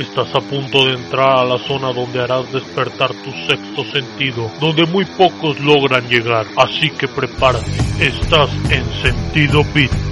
Estás a punto de entrar a la zona donde harás despertar tu sexto sentido, donde muy pocos logran llegar, así que prepárate. Estás en sentido beat.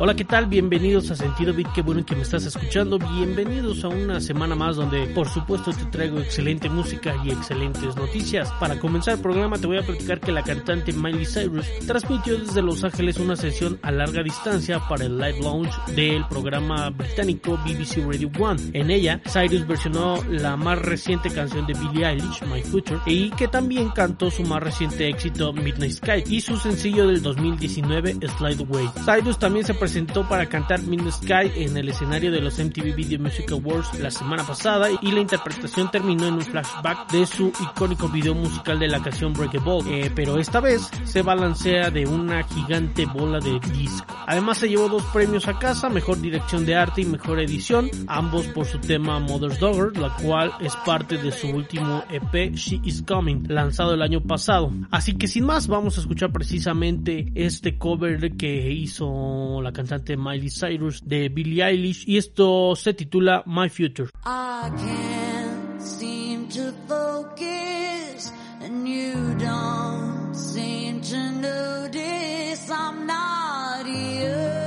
Hola, ¿qué tal? Bienvenidos a Sentido Beat, qué bueno que me estás escuchando. Bienvenidos a una semana más donde, por supuesto, te traigo excelente música y excelentes noticias. Para comenzar el programa, te voy a platicar que la cantante Miley Cyrus transmitió desde Los Ángeles una sesión a larga distancia para el live launch del programa británico BBC Radio 1. En ella, Cyrus versionó la más reciente canción de Billie Eilish, My Future, y que también cantó su más reciente éxito Midnight Sky y su sencillo del 2019 Slide Away. Cyrus también se presentó para cantar Midnight Sky en el escenario de los MTV Video Music Awards la semana pasada y la interpretación terminó en un flashback de su icónico video musical de la canción Break a Ball, eh, pero esta vez se balancea de una gigante bola de disco. Además se llevó dos premios a casa, mejor dirección de arte y mejor edición, ambos por su tema Mother's Daughter, la cual es parte de su último EP She Is Coming, lanzado el año pasado. Así que sin más, vamos a escuchar precisamente este cover que hizo la cantante Miley Cyrus de Billie Eilish y esto se titula My Future. I can't seem to focus, and you don't seem to notice I'm not here.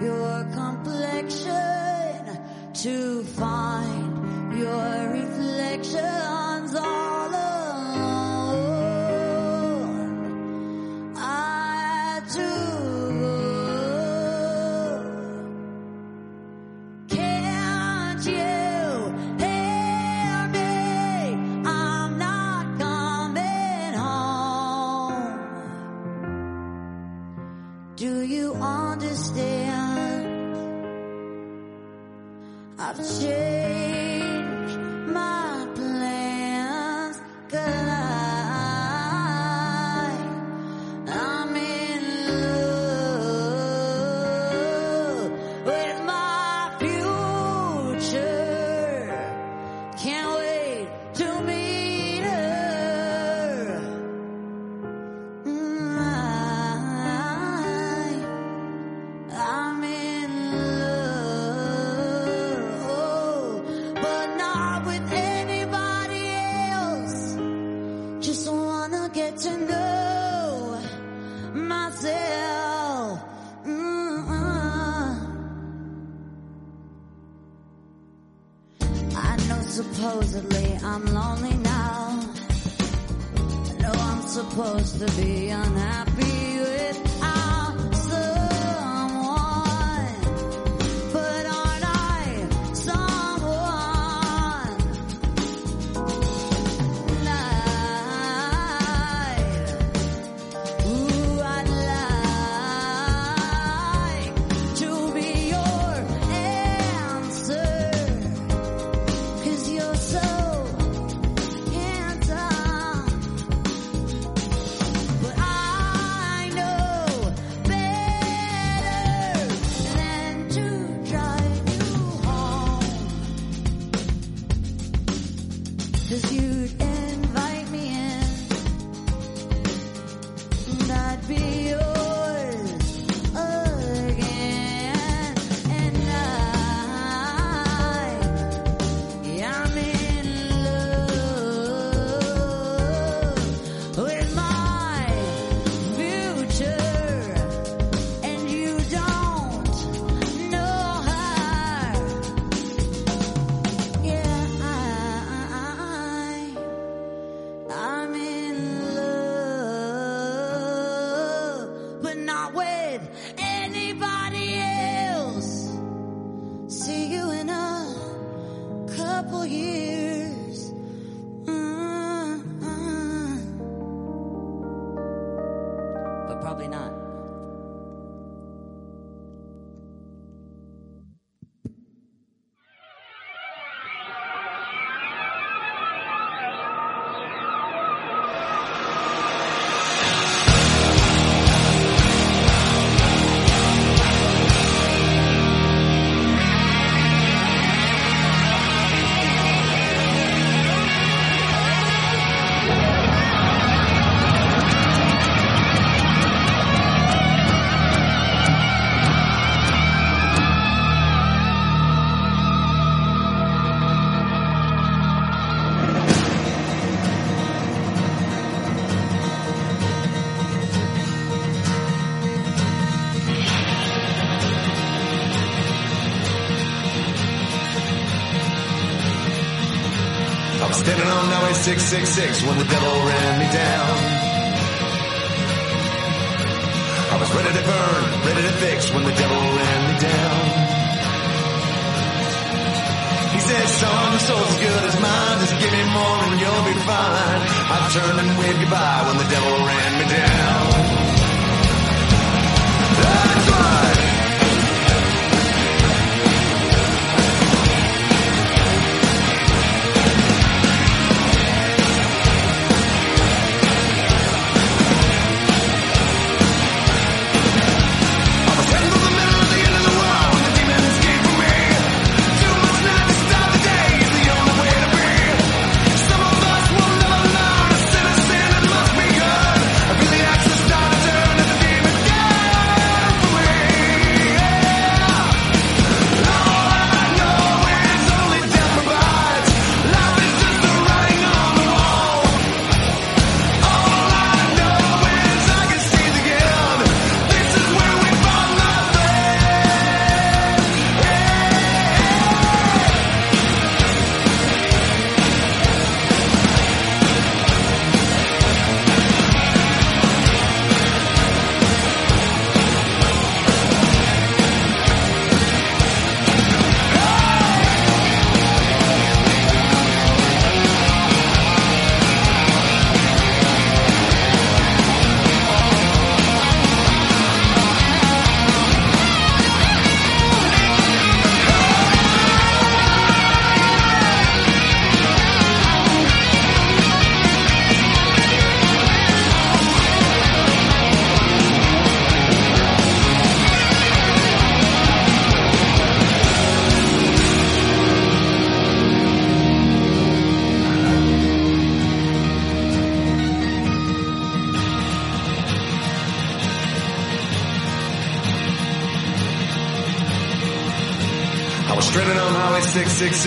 Your complexion to find your 深啊。Probably not. 666 when the devil ran me down. I was ready to burn, ready to fix when the devil ran me down. He said, son, your soul's as good as mine. Just give me more and you'll be fine. I turned and waved goodbye when the devil ran me down. That's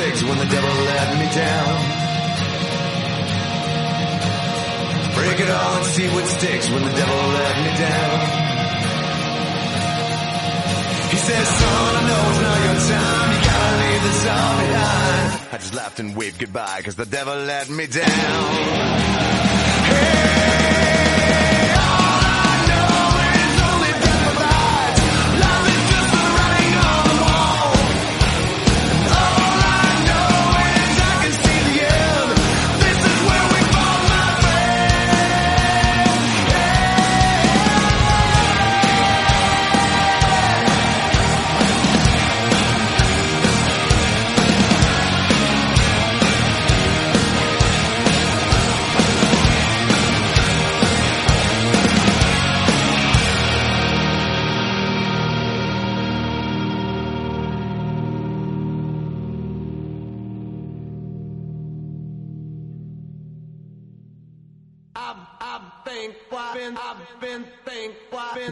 666 when the devil let me down. Break it all and see what sticks when the devil let me down. He says, son, I know it's not your time. You gotta leave this all behind. I just laughed and waved goodbye cause the devil let me down.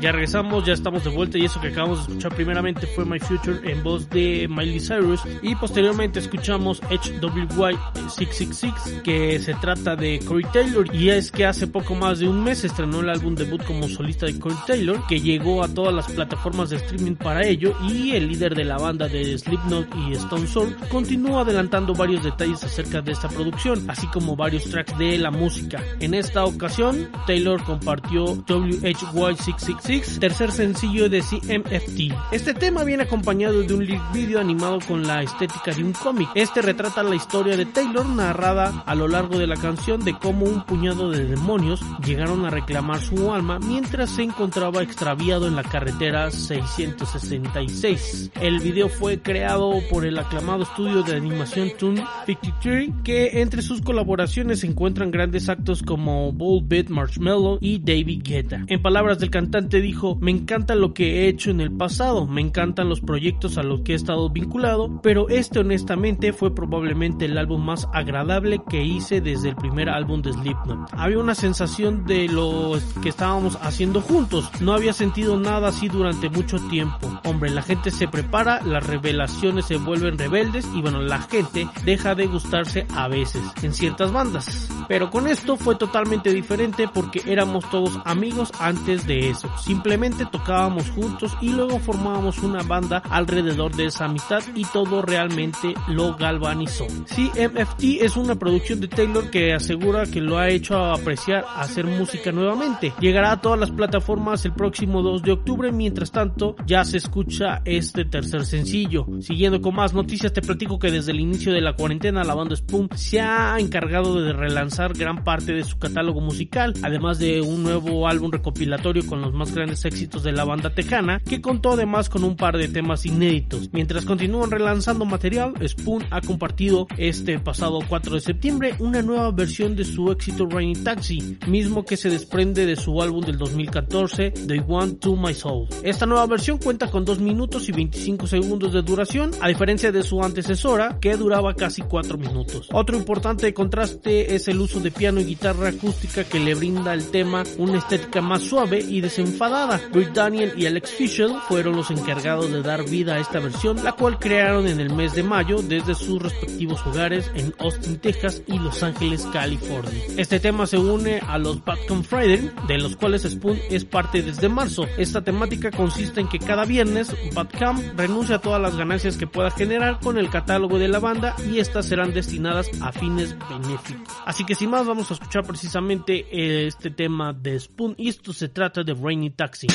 Ya regresamos, ya estamos de vuelta y eso que acabamos de escuchar primeramente fue My Future en voz de Miley Cyrus y posteriormente escuchamos HWY 666 que se trata de Corey Taylor y es que hace poco más de un mes estrenó el álbum debut como solista de Corey Taylor que llegó a todas las plataformas de streaming para ello y el líder de la banda de Slipknot y Stone Sour continúa adelantando varios detalles acerca de esta producción así como varios tracks de la música. En esta ocasión Taylor compartió WHY666, tercer sencillo de CMFT. Este tema viene acompañado de un video animado con la estética de un cómic. Este retrata la historia de Taylor narrada a lo largo de la canción de cómo un puñado de demonios llegaron a reclamar su alma mientras se encontraba extraviado en la carretera 666. El video fue creado por el aclamado estudio de animación Toon 53 que entre sus colaboraciones se encuentran grandes actos como Bull Beat Marshmallow y David Guetta. En palabras del cantante dijo, me encanta lo que he hecho en el pasado, me encantan los proyectos a los que he estado vinculado, pero este honestamente fue probablemente el álbum más agradable que hice desde el primer álbum de Slipknot. Había una sensación de lo que estábamos haciendo juntos, no había sentido nada así durante mucho tiempo. Hombre, la gente se prepara, las revelaciones se vuelven rebeldes y bueno, la gente deja de gustarse a veces en ciertas bandas. Pero con esto fue totalmente diferente porque éramos todos amigos antes de eso. Simplemente tocábamos juntos y luego formábamos una banda alrededor de esa amistad y todo realmente lo galvanizó. CMFT es una producción de Taylor que asegura que lo ha hecho apreciar hacer música nuevamente. Llegará a todas las plataformas el próximo 2 de octubre, mientras tanto ya se escucha este tercer sencillo. Siguiendo con más noticias te platico que desde el inicio de la cuarentena la banda Spoon se ha encargado de relanzar gran parte de su catálogo musical, además de un nuevo álbum recopilatorio con los más grandes éxitos de la banda tejana, que contó además con un par de temas inéditos. Mientras continúan relanzando material, Spoon ha compartido este pasado 4 de septiembre una nueva versión de su éxito Rainy Taxi, mismo que se desprende de su álbum del 2014, The One to My Soul. Esta nueva versión cuenta con 2 minutos y 25 segundos de duración, a diferencia de su antecesora, que duraba casi 4 minutos. Otro importante contraste es el uso de piano y guitarra acústica que le brinda al tema una estética más suave y desenfadada. Rick Daniel y Alex Fisher fueron los encargados de dar vida a esta versión, la cual crearon en el mes de mayo desde sus respectivos hogares en Austin, Texas y Los Ángeles, California. Este tema se une a los Batcom Friday, de los cuales Spoon es parte desde marzo. Esta temática consiste en que cada viernes Batcam renuncia a todas las ganancias que pueda generar con el catálogo de la banda y estas serán destinadas a fines benéficos. Así que sin más vamos a escuchar precisamente este tema de Spoon y esto se trata de Rainy Taxi.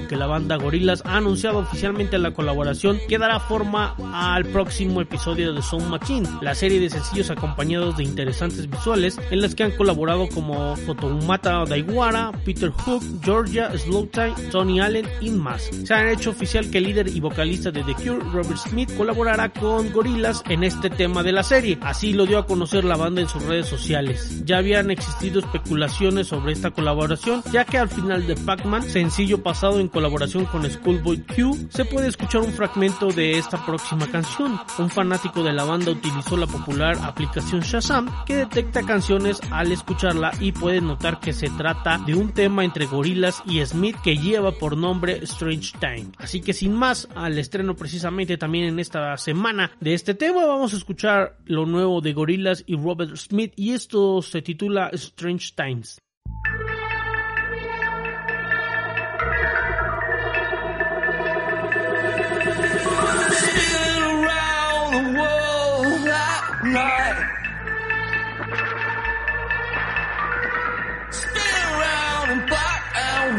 Platico que la banda Gorillaz ha anunciado oficialmente la colaboración que dará forma al próximo episodio de Sound Machine, la serie de sencillos acompañados de interesantes visuales en las que han colaborado como Fotomata Daiwara, Peter Hook, Georgia, Slowtime, Tony Allen y más. Se han hecho oficial que el líder y vocalista de The Cure, Robert Smith, colaborará con Gorillaz en este tema de la serie. Así lo dio a conocer la banda en sus redes sociales. Ya habían existido especulaciones sobre esta colaboración, ya que al final de Pac-Man, sencillo pasado en colaboración con Schoolboy Q, se puede escuchar un fragmento de esta próxima canción. Un fanático de la banda utilizó la popular aplicación Shazam que detecta canciones al escucharla y puede notar que se trata de un tema entre Gorillaz y Smith que lleva por nombre Strange Time. Así que sin más, al estreno precisamente también en esta semana de este tema vamos a escuchar lo nuevo de Gorillaz y Robert Smith y esto se titula Strange Times.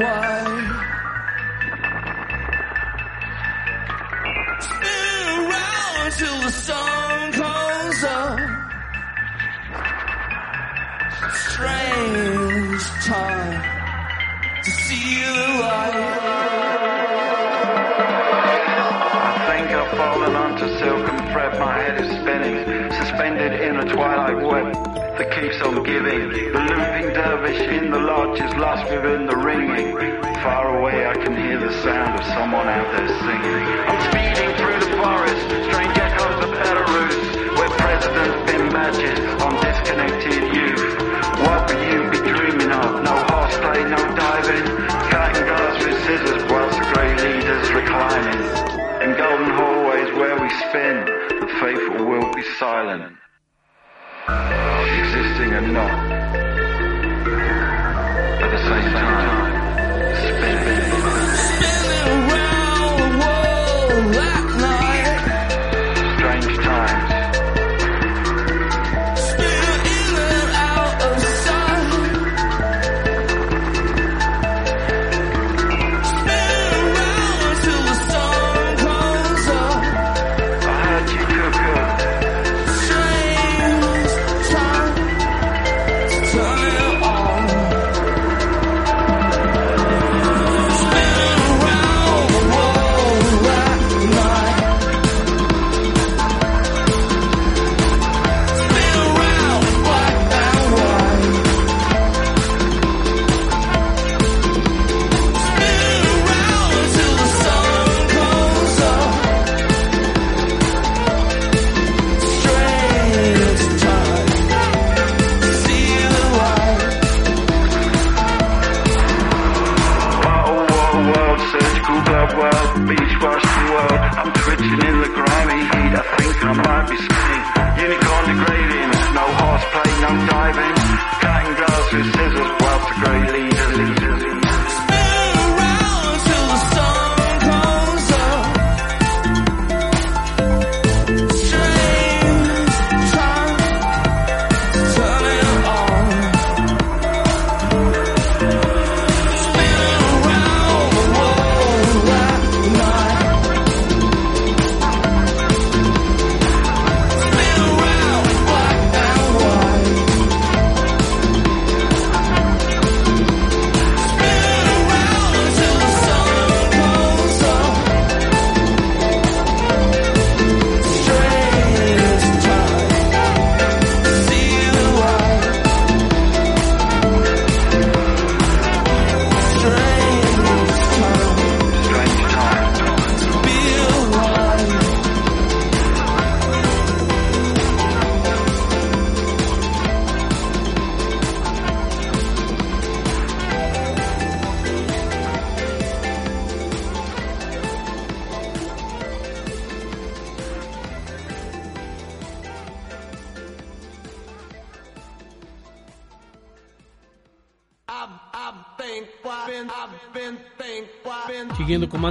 And white. Spin around until the sun comes up. Strange time to see the light. I think I've fallen onto silken thread, my head is spinning, suspended in a twilight web that keeps on giving. The looping dervish in the lodge is lost within the ringing. Far away I can hear the sound of someone out there singing. I'm speeding through the forest, strange echoes of Belarus, where presidents been badges on disconnected youth. What will you be dreaming of? No horseplay, no diving, cutting glass with scissors whilst the grey leaders reclining. In golden hallways where we spin, the faithful will be silent. Existing and not. At the same time, spinning. Spinning around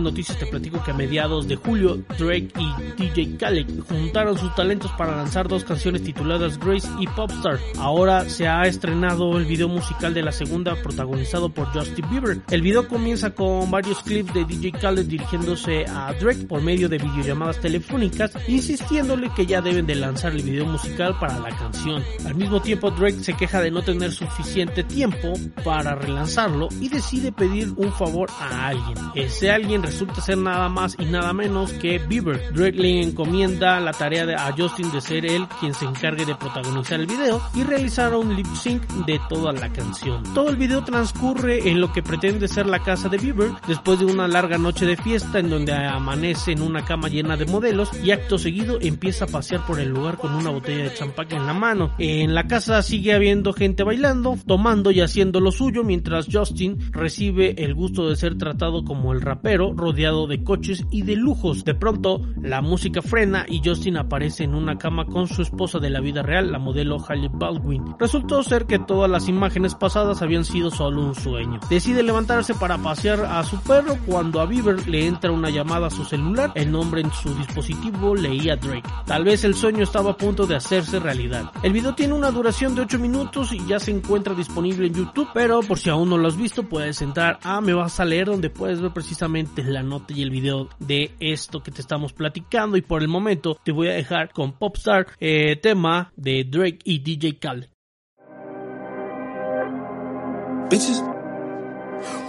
más noticias, te platico que a mediados de julio, Drake y DJ Khaled juntaron sus talentos para lanzar dos canciones tituladas Grace y Popstar. Ahora se ha estrenado el video musical de la segunda, protagonizado por Justin Bieber. El video comienza con varios clips de DJ Khaled dirigiéndose a Drake por medio de videollamadas telefónicas, insistiéndole que ya deben de lanzar el video musical para la canción. Al mismo tiempo, Drake se queja de no tener suficiente tiempo para relanzarlo y decide pedir un favor a alguien. Ese alguien resulta ser nada más y nada menos que Bieber. Drake encomienda la tarea a Justin de ser él quien se encargue de protagonizar el video y realizar un lip sync de toda la canción. Todo el video transcurre en lo que pretende ser la casa de Bieber después de una larga noche de fiesta en donde amanece en una cama llena de modelos y acto seguido empieza a pasear por el lugar con una botella de champán en la mano. En la casa sigue habiendo gente bailando, tomando y haciendo lo suyo mientras Justin recibe el gusto de ser tratado como el rapero rodeado de coches y de lujos. De pronto la música frena y Justin aparece en una cama con su esposa de la vida real, la modelo Halle Baldwin. Resultó ser que todas las imágenes pasadas habían sido solo un sueño. Decide levantarse para pasear a su perro cuando a Bieber le entra una llamada a su celular. El nombre en su dispositivo leía Drake. Tal vez el sueño estaba a punto de hacerse realidad. El video tiene una duración de 8 minutos y ya se encuentra disponible en YouTube, pero por si aún no lo has visto puedes entrar a Me Vas a Leer donde puedes ver precisamente la nota y el video de esto que te estamos platicando y por el momento te voy a dejar con Popstar, eh, tema de Drake y DJ Khaled. Bitches.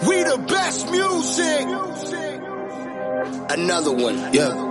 We the best music. Another one, yeah.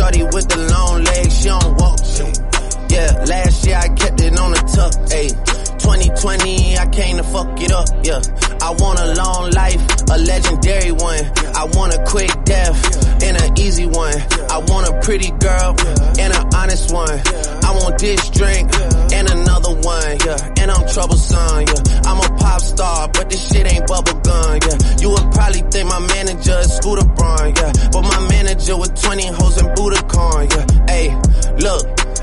Shorty with the long legs, she don't walk. Yeah, last year I kept it on the tuck. Ayy, 2020 I came to fuck it up. Yeah, I want a long life, a legendary one. I want a quick death and an easy one. I want a pretty girl and an honest one. I want this drink and another one. Yeah, and I'm troublesome. Yeah, I'm a pop star, but this shit ain't bubble gum. Yeah, you would probably think my manager is Scooter Braun. Yeah, but my manager with 20 hoes and Budokan. Yeah, hey, look.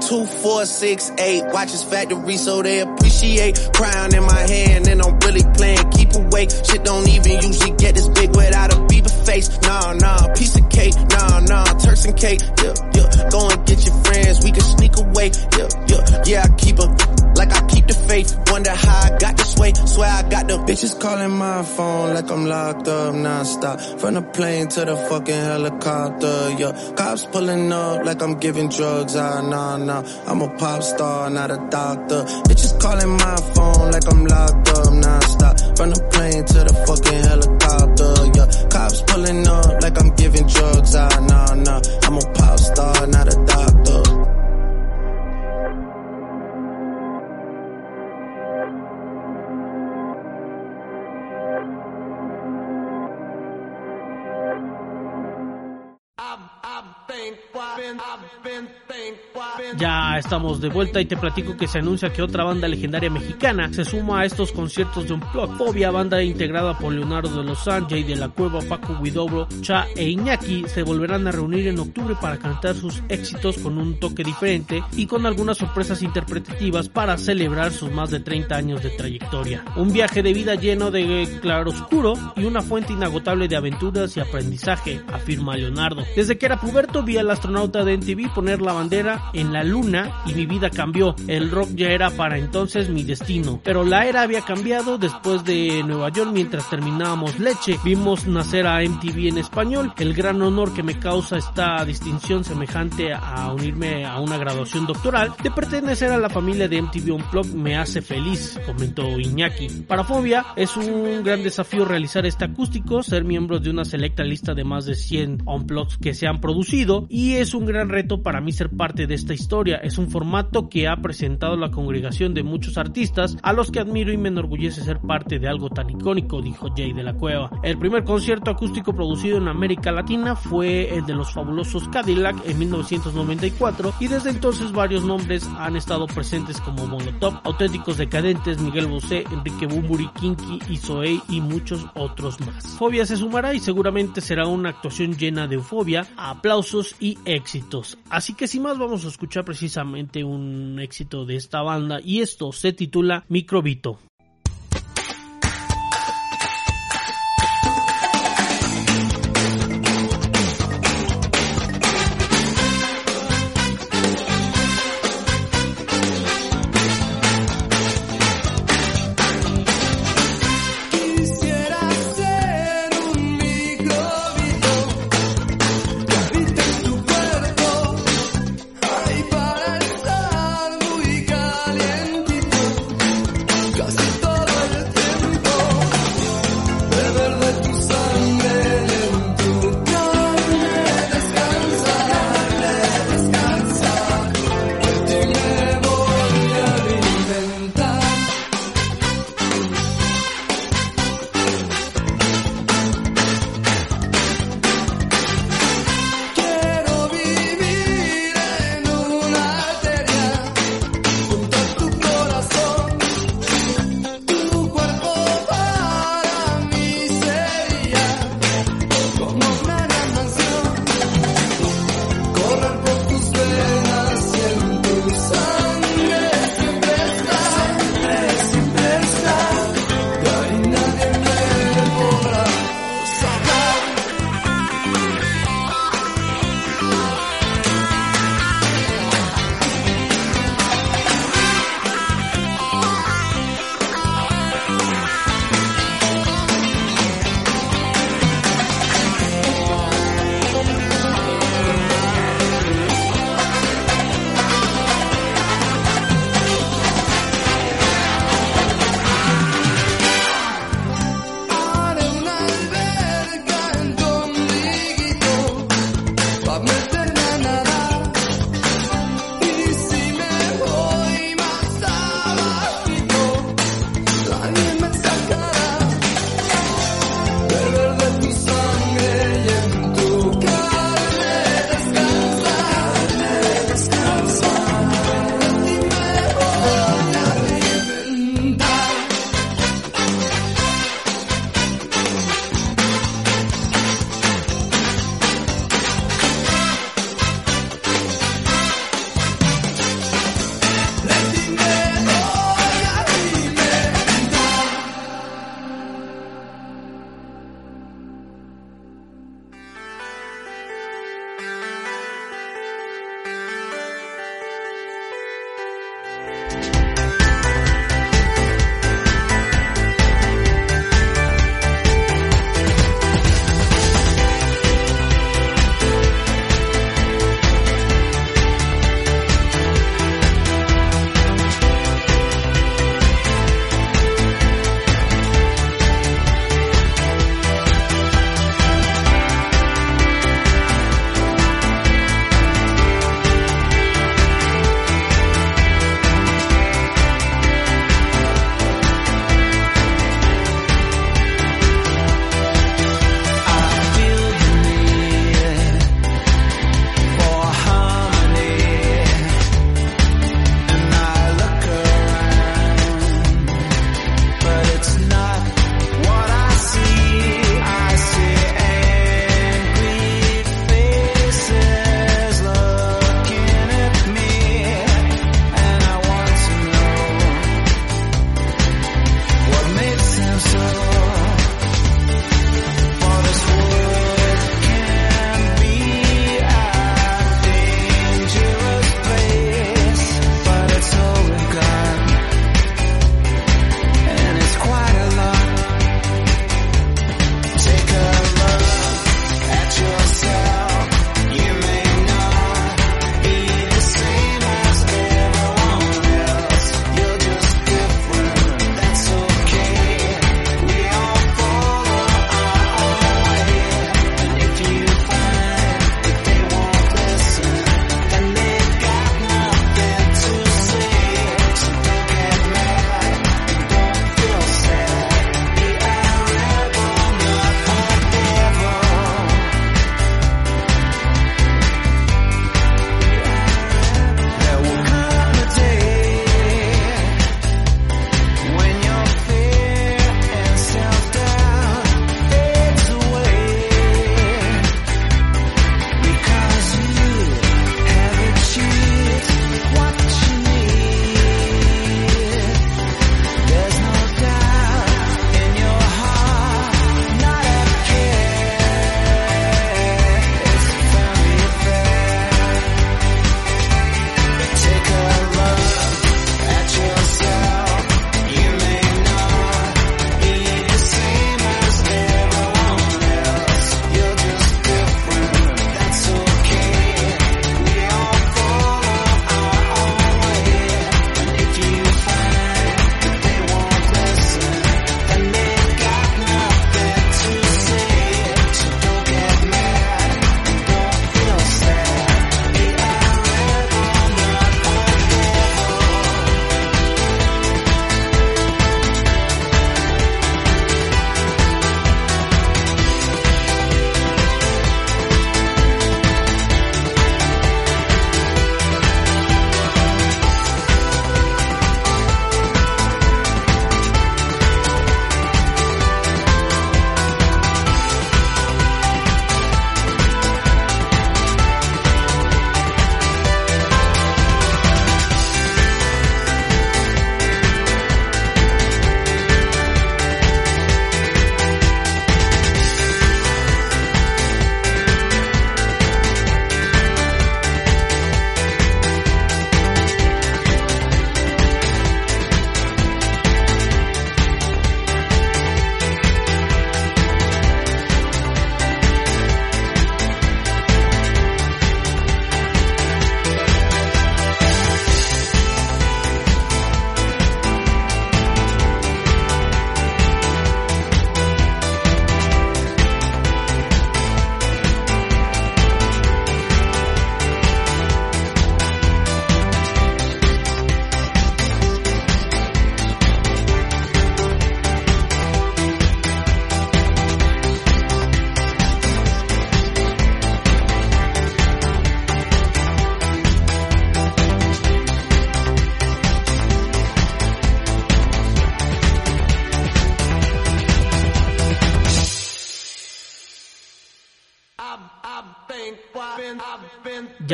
two, four, six, eight. Watch his factory so they appreciate. Crown in my hand and I'm really playing. Keep awake. Shit don't even usually get this big without a Bieber face. Nah, nah, piece of cake. Nah, nah, Turks and cake. Yeah, yeah. Go and get your friends. We can sneak away. Yeah, yeah. Yeah, I keep a like I keep the faith. Wonder how I got this way. Swear I got the bitches calling my phone like I'm locked up nonstop. From the plane to the fucking helicopter. Yeah, cops pulling up like I'm giving drugs. Ah, nah, nah. I'm a pop star, not a doctor. Bitches calling my phone like I'm locked up nonstop. From the plane to the fucking helicopter. Yeah, cops pulling up like I'm giving drugs. Ah, nah, nah. I'm a pop star, not a doctor. Estamos de vuelta y te platico que se anuncia que otra banda legendaria mexicana se suma a estos conciertos de un plot. Fobia, banda integrada por Leonardo de los Jay de la Cueva, Paco Guidobro, Cha e Iñaki, se volverán a reunir en octubre para cantar sus éxitos con un toque diferente y con algunas sorpresas interpretativas para celebrar sus más de 30 años de trayectoria. Un viaje de vida lleno de claroscuro y una fuente inagotable de aventuras y aprendizaje, afirma Leonardo. Desde que era puberto vi al astronauta de MTV poner la bandera en la luna y mi vida cambió. El rock ya era para entonces mi destino. Pero la era había cambiado después de Nueva York mientras terminábamos Leche. Vimos nacer a MTV en español. El gran honor que me causa esta distinción semejante a unirme a una graduación doctoral de pertenecer a la familia de MTV Unplugged me hace feliz, comentó Iñaki. Para Fobia es un gran desafío realizar este acústico, ser miembros de una selecta lista de más de 100 Unplugged que se han producido y es un gran reto para mí ser parte de esta historia. Un formato que ha presentado la congregación de muchos artistas a los que admiro y me enorgullece ser parte de algo tan icónico, dijo Jay de la Cueva. El primer concierto acústico producido en América Latina fue el de los fabulosos Cadillac en 1994 y desde entonces varios nombres han estado presentes como Molotov, Auténticos Decadentes, Miguel Bosé, Enrique Bumburi, Kinky, Isoey y muchos otros más. Fobia se sumará y seguramente será una actuación llena de euforia, aplausos y éxitos. Así que sin más vamos a escuchar precisamente un éxito de esta banda y esto se titula Microbito.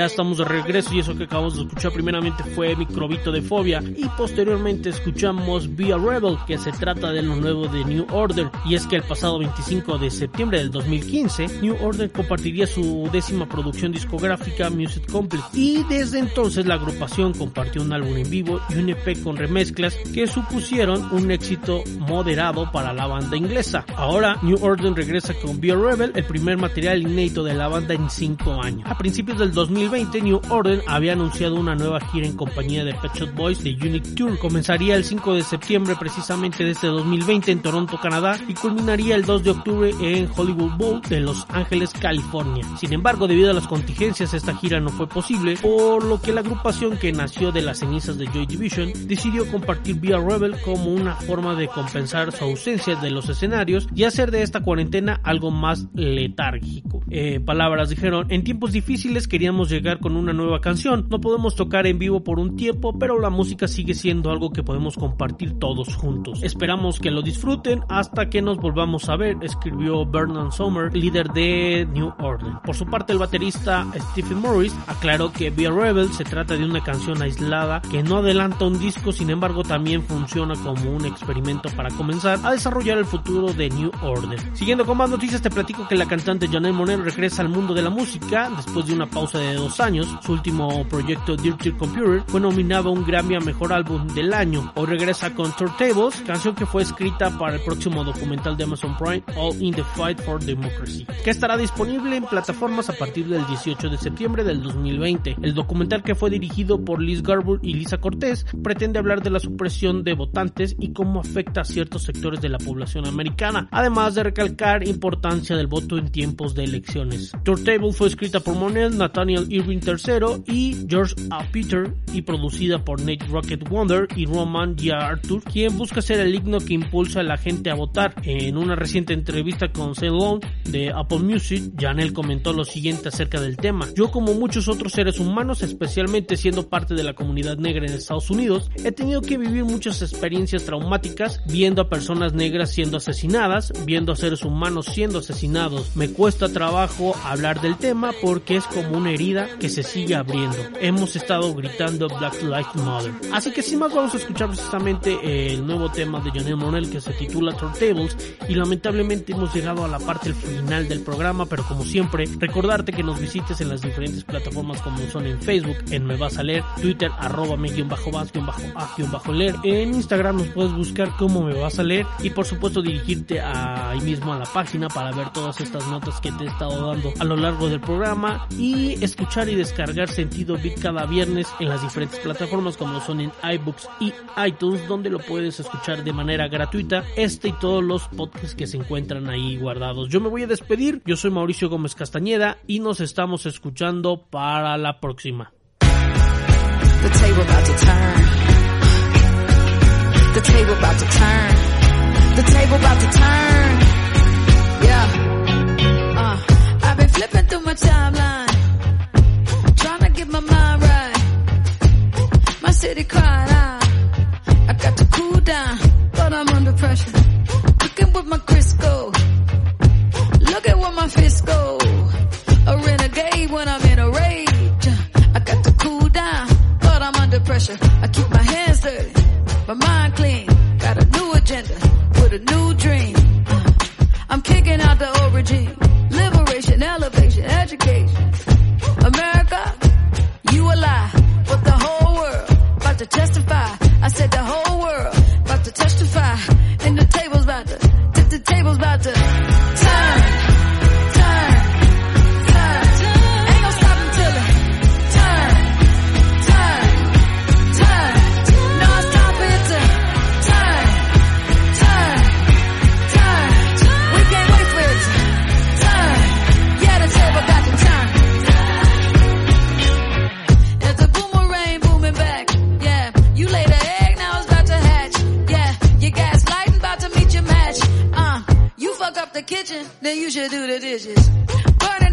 Estamos de regreso y eso que acabamos de escuchar primeramente fue Microbito de Fobia y posteriormente escuchamos Be a Rebel que se trata de lo nuevo de New Order y es que el pasado 25 de septiembre del 2015 New Order compartiría su décima producción discográfica Music Complete y desde entonces la agrupación compartió un álbum en vivo y un EP con remezclas que supusieron un éxito moderado para la banda inglesa. Ahora New Order regresa con Be a Rebel, el primer material inédito de la banda en 5 años. A principios del 2020 New Order había anunciado una nueva gira en compañía de Pet Shop Boys de Unique Tour. Comenzaría el 5 de septiembre precisamente de este 2020 en Toronto, Canadá y culminaría el 2 de octubre en Hollywood Bowl de Los Ángeles, California. Sin embargo, debido a las contingencias esta gira no fue posible, por lo que la agrupación que nació de las cenizas de Joy Division decidió compartir Via Rebel como una forma de compensar su ausencia de los escenarios y hacer de esta cuarentena algo más letárgico. Eh, palabras dijeron, en tiempos difíciles queríamos llegar con una nueva canción, no podemos tocar en vivo por un tiempo, pero la música sigue siendo algo que podemos compartir todos juntos. Esperamos que lo disfruten hasta que nos volvamos a ver, escribió Vernon Sommer, líder de New Order. Por su parte, el baterista Stephen Morris aclaró que Be a Rebel se trata de una canción aislada que no adelanta un disco, sin embargo también funciona como un experimento para comenzar a desarrollar el futuro de New Order. Siguiendo con más noticias, te platico que la cantante Janelle Monáe regresa al mundo de la música después de una pausa de dos años. Su último proyecto Dirty Computer fue nominado a un Grammy a Mejor Álbum del Año. Hoy regresa con Turntables, canción que fue escrita para el próximo documental de Amazon Prime All in the Fight for Democracy, que estará disponible en plataformas a partir del 18 de septiembre del 2020. El documental que fue dirigido por Liz Garbutt y Lisa Cortés pretende hablar de la supresión de votantes y cómo afecta a ciertos sectores de la población americana, además de recalcar importancia del voto en tiempos de elecciones. Turntable fue escrita por Monel, Nathaniel Irving III y George A. Peter y producida por Nate Rocket Wonder y Roman G. Arthur, quien busca ser el himno que impulsa a la gente a votar. En una reciente entrevista con Ceylon de Apple Music, Janelle comentó lo siguiente acerca del tema. Yo como muchos otros seres humanos, especialmente siendo parte de la comunidad negra en Estados Unidos, he tenido que vivir muchas experiencias traumáticas viendo a personas negras siendo asesinadas, viendo a seres humanos siendo asesinados. Me cuesta trabajo hablar del tema porque es como una herida que se sigue abriendo. Hemos estado gritando Black Lives Matter. Así que sin más vamos a escuchar precisamente el nuevo tema de Janelle Monel que se titula Turntables y lamentablemente hemos llegado a la parte final del programa, pero como siempre recordarte que nos visites en las diferentes plataformas como son en Facebook, en Me Vas a Leer, Twitter, arroba me guion bajo vas guion bajo a guion bajo leer, en Instagram nos puedes buscar como Me Vas a Leer y por supuesto dirigirte ahí mismo a la página para ver todas estas notas que te he estado dando a lo largo del programa y escuchar y descargar Sentido Beat cada viernes en las diferentes plataformas como son en iBooks y iTunes donde lo puedes escuchar de manera gratuita este y todos los podcasts que se encuentran ahí guardados. Yo me voy a despedir, yo soy Mauricio Gómez Castañeda y nos estamos escuchando para la próxima.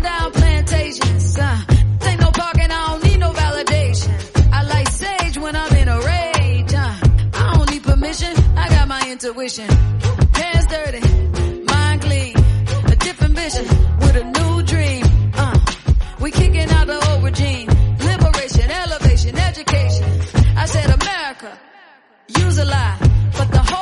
down plantations. Uh, ain't no parking. I don't need no validation. I like sage when I'm in a rage. Uh, I don't need permission, I got my intuition. Hands dirty, mind clean, a different vision with a new dream. Uh, we kicking out the old regime. Liberation, elevation, education. I said America, use a lie, but the